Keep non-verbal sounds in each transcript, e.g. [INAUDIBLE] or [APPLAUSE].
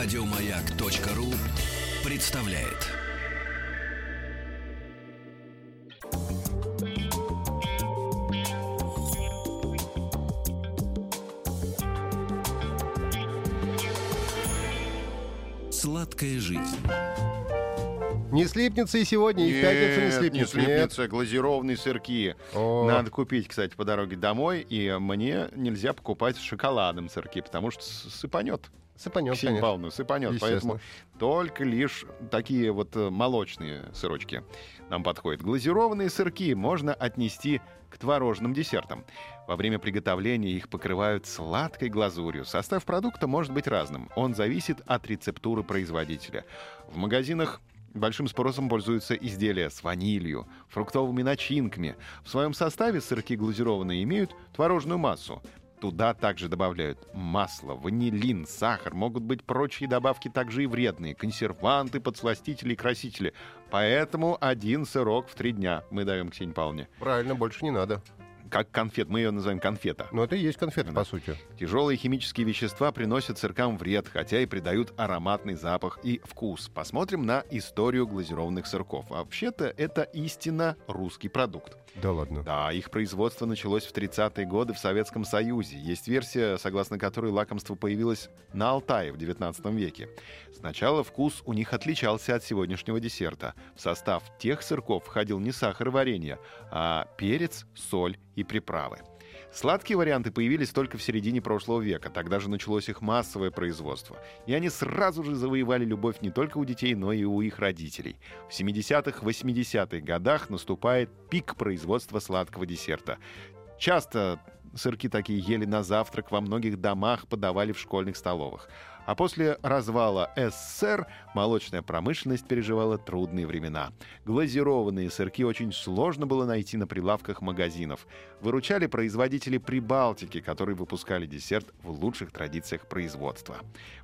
Радиомаяк.ру представляет. Сладкая жизнь. Не слипнется и сегодня, и в пятницу не Нет, слипнется. Не Нет. слипнется, глазированные сырки. О. Надо купить, кстати, по дороге домой, и мне нельзя покупать с шоколадом сырки, потому что сыпанет. Сыпанет, Ксения конечно. Павловна, сыпанет. Поэтому только лишь такие вот э, молочные сырочки нам подходят. Глазированные сырки можно отнести к творожным десертам. Во время приготовления их покрывают сладкой глазурью. Состав продукта может быть разным. Он зависит от рецептуры производителя. В магазинах Большим спросом пользуются изделия с ванилью, фруктовыми начинками. В своем составе сырки глазированные имеют творожную массу. Туда также добавляют масло, ванилин, сахар. Могут быть прочие добавки также и вредные. Консерванты, подсластители и красители. Поэтому один сырок в три дня мы даем Ксении Павловне. Правильно, больше не надо. Как конфет. Мы ее называем конфета. Но это и есть конфеты, Да. по сути. Тяжелые химические вещества приносят сыркам вред, хотя и придают ароматный запах и вкус. Посмотрим на историю глазированных сырков. Вообще-то это истинно русский продукт. Да ладно. Да, их производство началось в 30-е годы в Советском Союзе. Есть версия, согласно которой лакомство появилось на Алтае в 19 веке. Сначала вкус у них отличался от сегодняшнего десерта. В состав тех сырков входил не сахар и варенье, а перец, соль и приправы. Сладкие варианты появились только в середине прошлого века. Тогда же началось их массовое производство. И они сразу же завоевали любовь не только у детей, но и у их родителей. В 70-х, 80-х годах наступает пик производства сладкого десерта. Часто сырки такие ели на завтрак, во многих домах подавали в школьных столовых. А после развала СССР молочная промышленность переживала трудные времена. Глазированные сырки очень сложно было найти на прилавках магазинов. Выручали производители Прибалтики, которые выпускали десерт в лучших традициях производства.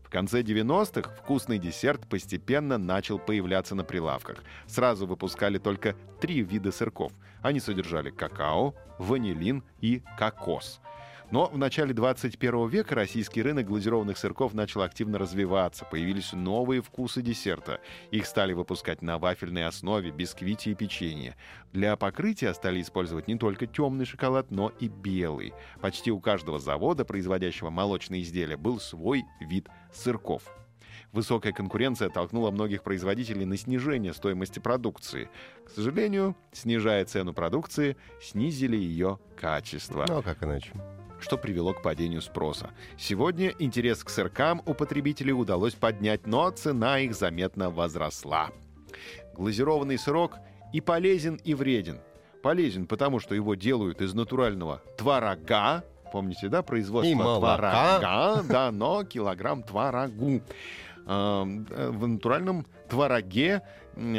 В конце 90-х вкусный десерт постепенно начал появляться на прилавках. Сразу выпускали только три вида сырков. Они содержали какао, ванилин и кокос. Но в начале 21 века российский рынок глазированных сырков начал активно развиваться. Появились новые вкусы десерта. Их стали выпускать на вафельной основе, бисквите и печенье. Для покрытия стали использовать не только темный шоколад, но и белый. Почти у каждого завода, производящего молочные изделия, был свой вид сырков. Высокая конкуренция толкнула многих производителей на снижение стоимости продукции. К сожалению, снижая цену продукции, снизили ее качество Ну, а как иначе? Что привело к падению спроса. Сегодня интерес к сыркам у потребителей удалось поднять, но цена их заметно возросла. Глазированный сырок и полезен, и вреден. Полезен, потому что его делают из натурального творога, помните, да, производство И молока. творога, да, но килограмм творогу. Э, В натуральном твороге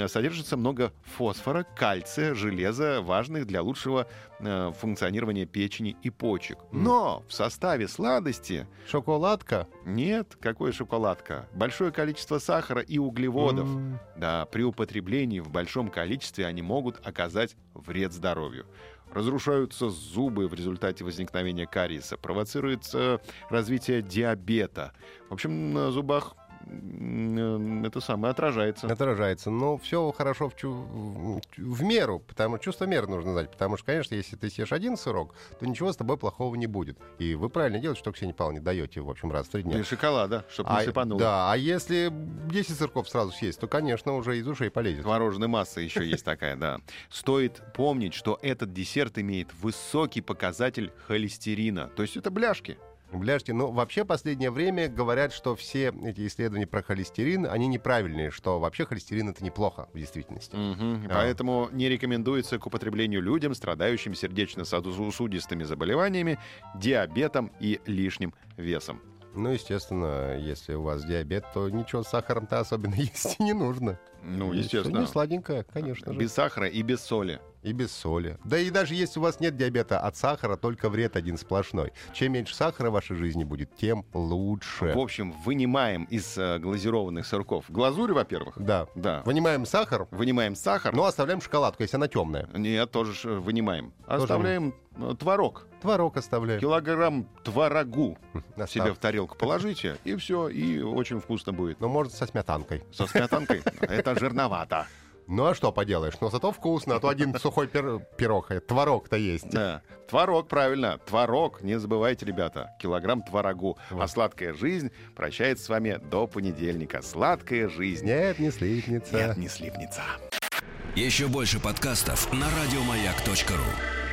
содержится много фосфора, кальция, железа, важных для лучшего э, функционирования печени и почек. Но в составе сладости Шоколадка? нет, какой шоколадка. Большое количество сахара и углеводов. Да, при употреблении в большом количестве они могут оказать вред здоровью. Разрушаются зубы в результате возникновения кариеса, провоцируется развитие диабета. В общем, на зубах это самое отражается. Отражается. Но все хорошо в, чу- в меру, потому чувство меры нужно знать. Потому что, конечно, если ты съешь один сырок, то ничего с тобой плохого не будет. И вы правильно делаете, что Ксения Павловна не даете, в общем, раз в три дня. И шоколада, чтобы А, не сыпануло. да, а если 10 сырков сразу съесть, то, конечно, уже из ушей полезет. Творожная масса еще есть такая, да. Стоит помнить, что этот десерт имеет высокий показатель холестерина. То есть это бляшки. Бляшки. Но вообще последнее время говорят, что все эти исследования про холестерин, они неправильные, что вообще холестерин это неплохо в действительности. Мгм. Да. Поэтому не рекомендуется к употреблению людям, страдающим сердечно-сосудистыми заболеваниями, диабетом и лишним весом. Ну, естественно, если у вас диабет, то ничего с сахаром-то особенно [LAUGHS] есть и не нужно. Ну, И естественно. Не сладенькое, конечно же. Без сахара и без соли. И без соли. Да и даже если у вас нет диабета от сахара, только вред один сплошной. Чем меньше сахара в вашей жизни будет, тем лучше. В общем, вынимаем из э, глазированных сырков глазурь, во-первых. Да. Да. Вынимаем сахар, Вынимаем сахар. но оставляем шоколадку, если она темная. Нет, тоже э, вынимаем. Оставляем э, творог. Творог оставляем. Килограмм творогу [LAUGHS] Остав- себе в тарелку положите, и все, и очень вкусно будет. Ну, может, со сметанкой. Со сметанкой [LAUGHS] это жирновато. Ну, а что поделаешь? Но зато вкусно, а то один сухой пир- пирог, э, творог-то есть. Да. Творог, правильно. Творог, не забывайте, ребята. Килограмм творогу. А Вот. сладкая жизнь прощается с вами до понедельника. Сладкая жизнь. Нет, не слипнется. Нет, не сливница. Еще больше подкастов на радиомаяк.ру.